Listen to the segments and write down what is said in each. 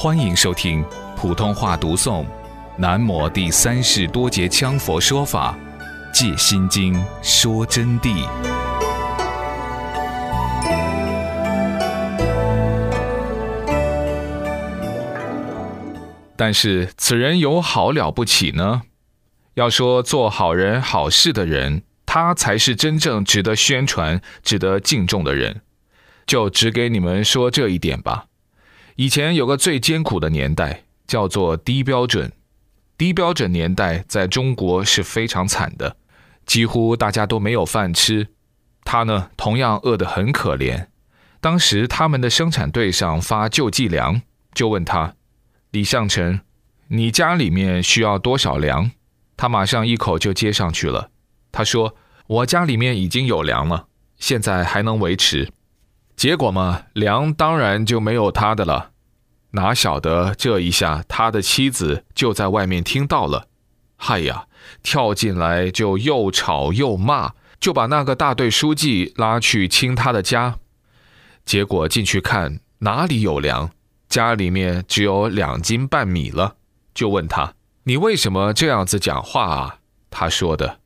欢迎收听普通话读诵《南摩第三世多杰羌佛说法·借心经说真谛》。但是此人有好了不起呢？要说做好人好事的人，他才是真正值得宣传、值得敬重的人。就只给你们说这一点吧。以前有个最艰苦的年代，叫做低标准。低标准年代在中国是非常惨的，几乎大家都没有饭吃。他呢，同样饿得很可怜。当时他们的生产队上发救济粮，就问他：“李向臣，你家里面需要多少粮？”他马上一口就接上去了。他说：“我家里面已经有粮了，现在还能维持。”结果嘛，粮当然就没有他的了。哪晓得这一下，他的妻子就在外面听到了。嗨呀，跳进来就又吵又骂，就把那个大队书记拉去清他的家。结果进去看，哪里有粮？家里面只有两斤半米了。就问他：“你为什么这样子讲话啊？”他说的：“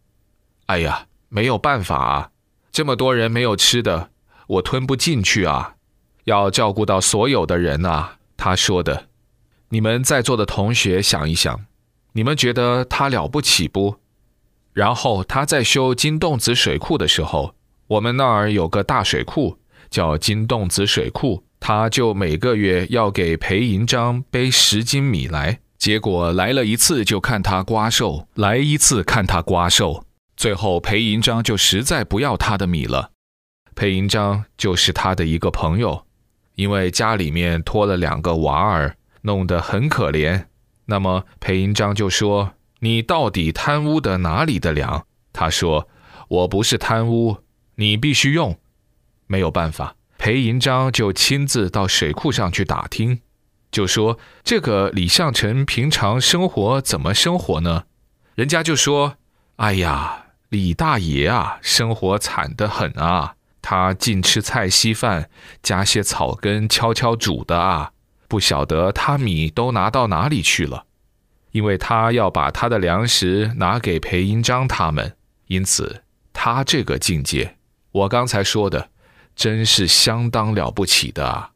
哎呀，没有办法啊，这么多人没有吃的。”我吞不进去啊，要照顾到所有的人啊。他说的，你们在座的同学想一想，你们觉得他了不起不？然后他在修金洞子水库的时候，我们那儿有个大水库叫金洞子水库，他就每个月要给裴银章背十斤米来，结果来了一次就看他瓜瘦，来一次看他瓜瘦，最后裴银章就实在不要他的米了。裴银章就是他的一个朋友，因为家里面拖了两个娃儿，弄得很可怜。那么裴银章就说：“你到底贪污的哪里的粮？”他说：“我不是贪污，你必须用。”没有办法，裴银章就亲自到水库上去打听，就说：“这个李向臣平常生活怎么生活呢？”人家就说：“哎呀，李大爷啊，生活惨得很啊。”他净吃菜稀饭，加些草根悄悄煮的啊！不晓得他米都拿到哪里去了，因为他要把他的粮食拿给裴银章他们，因此他这个境界，我刚才说的，真是相当了不起的啊！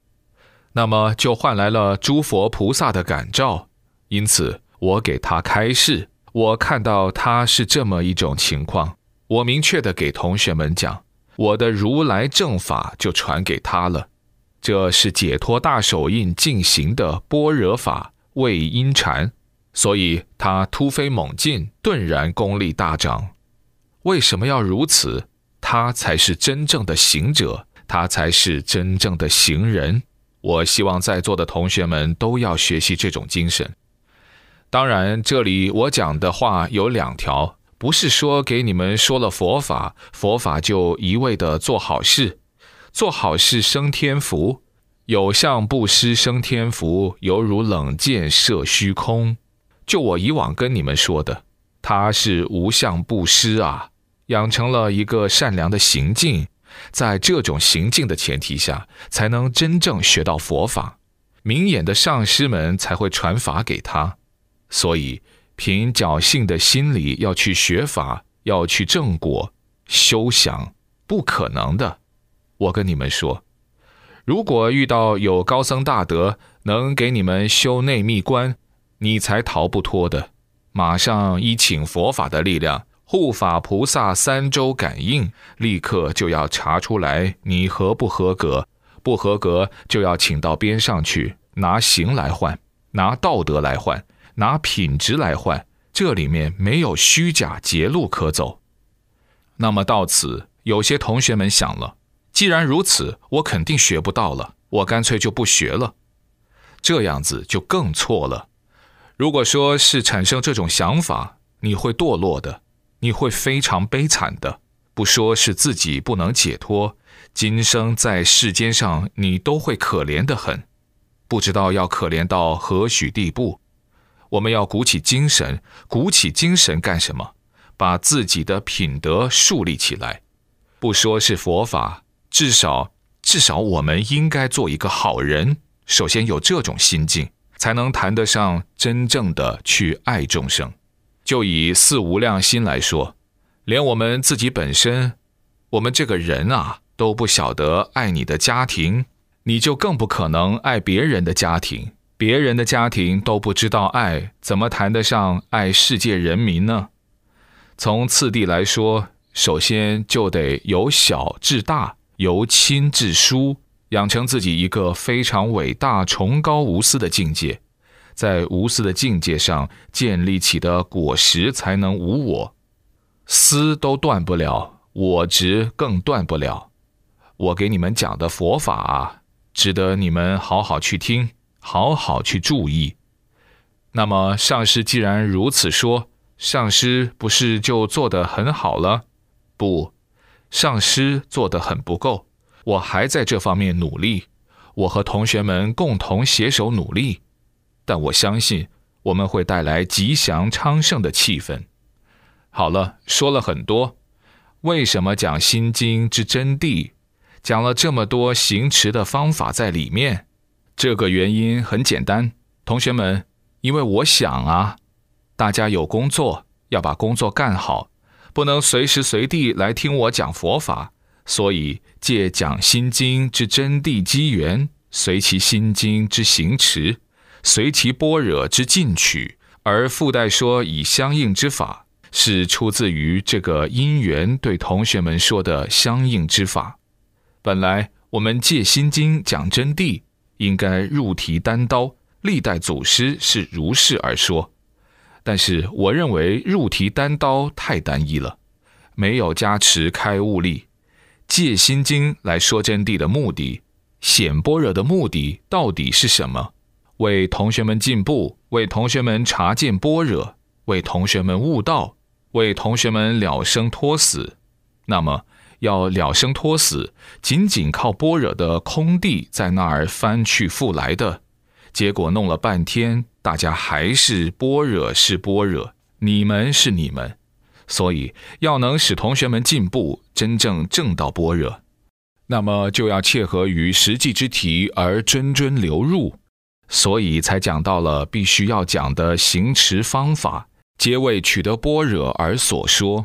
那么就换来了诸佛菩萨的感召，因此我给他开示，我看到他是这么一种情况，我明确的给同学们讲。我的如来正法就传给他了，这是解脱大手印进行的般若法为因禅，所以他突飞猛进，顿然功力大涨。为什么要如此？他才是真正的行者，他才是真正的行人。我希望在座的同学们都要学习这种精神。当然，这里我讲的话有两条。不是说给你们说了佛法，佛法就一味的做好事，做好事生天福，有相布施生天福，犹如冷箭射虚空。就我以往跟你们说的，他是无相布施啊，养成了一个善良的行径，在这种行径的前提下，才能真正学到佛法，明眼的上师们才会传法给他，所以。凭侥幸的心理要去学法，要去正果修想，不可能的。我跟你们说，如果遇到有高僧大德能给你们修内密关，你才逃不脱的。马上一请佛法的力量，护法菩萨三周感应，立刻就要查出来你合不合格。不合格就要请到边上去，拿行来换，拿道德来换。拿品质来换，这里面没有虚假捷路可走。那么到此，有些同学们想了：既然如此，我肯定学不到了，我干脆就不学了。这样子就更错了。如果说是产生这种想法，你会堕落的，你会非常悲惨的。不说是自己不能解脱，今生在世间上，你都会可怜的很，不知道要可怜到何许地步。我们要鼓起精神，鼓起精神干什么？把自己的品德树立起来。不说是佛法，至少至少我们应该做一个好人。首先有这种心境，才能谈得上真正的去爱众生。就以四无量心来说，连我们自己本身，我们这个人啊，都不晓得爱你的家庭，你就更不可能爱别人的家庭。别人的家庭都不知道爱，怎么谈得上爱世界人民呢？从次第来说，首先就得由小至大，由亲至疏，养成自己一个非常伟大、崇高无私的境界。在无私的境界上建立起的果实，才能无我。私都断不了，我执更断不了。我给你们讲的佛法，值得你们好好去听，好好去注意。那么上师既然如此说，上师不是就做得很好了？不，上师做得很不够，我还在这方面努力。我和同学们共同携手努力。但我相信我们会带来吉祥昌盛的气氛。好了，说了很多，为什么讲《心经》之真谛？讲了这么多行持的方法在里面，这个原因很简单，同学们，因为我想啊，大家有工作要把工作干好，不能随时随地来听我讲佛法，所以借讲《心经》之真谛机缘，随其《心经》之行持。随其般若之进取，而附带说以相应之法，是出自于这个因缘对同学们说的相应之法。本来我们借心经讲真谛，应该入题单刀，历代祖师是如是而说。但是我认为入题单刀太单一了，没有加持开悟力。借心经来说真谛的目的，显般若的目的到底是什么？为同学们进步，为同学们察见般若，为同学们悟道，为同学们了生脱死。那么，要了生脱死，仅仅靠般若的空地在那儿翻去覆来的，结果弄了半天，大家还是般若是般若，你们是你们。所以，要能使同学们进步，真正正到般若，那么就要切合于实际之题而谆谆流入。所以才讲到了必须要讲的行持方法，皆为取得般若而所说。